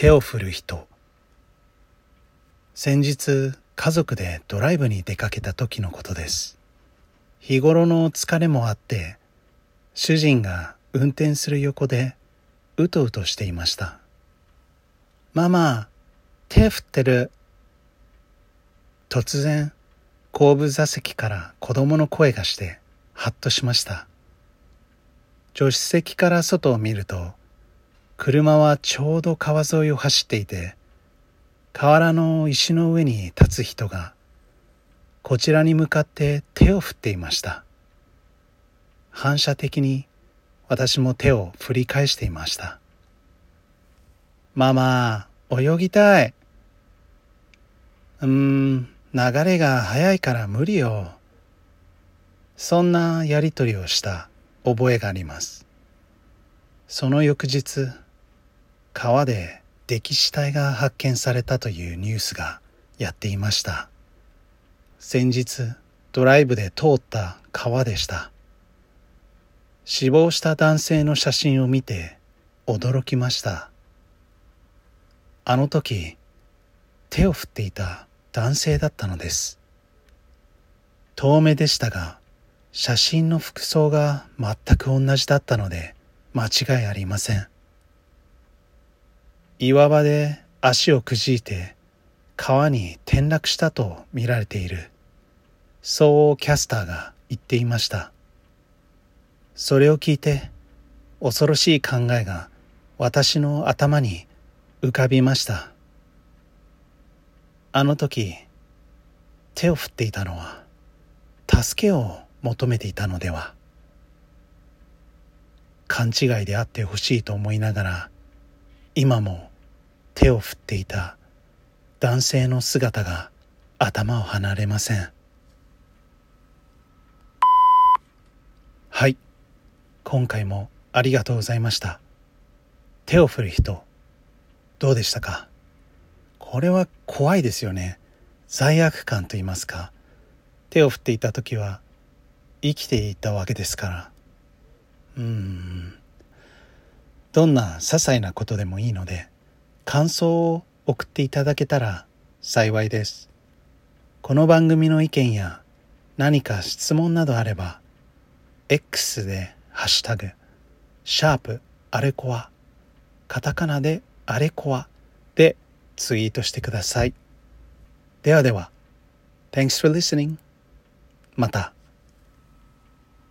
手を振る人。先日家族でドライブに出かけた時のことです。日頃の疲れもあって主人が運転する横でうとうとしていました。ママ手振ってる。突然後部座席から子供の声がしてハッとしました。助手席から外を見ると車はちょうど川沿いを走っていて河原の石の上に立つ人がこちらに向かって手を振っていました。反射的に私も手を振り返していました。ママ泳ぎたい。うーん流れが速いから無理よ。そんなやりとりをした覚えがあります。その翌日川で溺死体が発見されたというニュースがやっていました。先日ドライブで通った川でした。死亡した男性の写真を見て驚きました。あの時手を振っていた男性だったのです。遠目でしたが写真の服装が全く同じだったので間違いありません。岩場で足をくじいて川に転落したと見られている。そうキャスターが言っていました。それを聞いて恐ろしい考えが私の頭に浮かびました。あの時手を振っていたのは助けを求めていたのでは。勘違いであってほしいと思いながら今も手を振っていた男性の姿が頭を離れません。はい。今回もありがとうございました。手を振る人どうでしたか？これは怖いですよね。罪悪感と言いますか。手を振っていた時は生きていたわけですから。うん。どんな些細なことでもいいので感想を送っていただけたら幸いです。この番組の意見や何か質問などあれば X でハッシュタグシャープあれこわカタカナであれこわでツイートしてください。ではでは Thanks for listening また。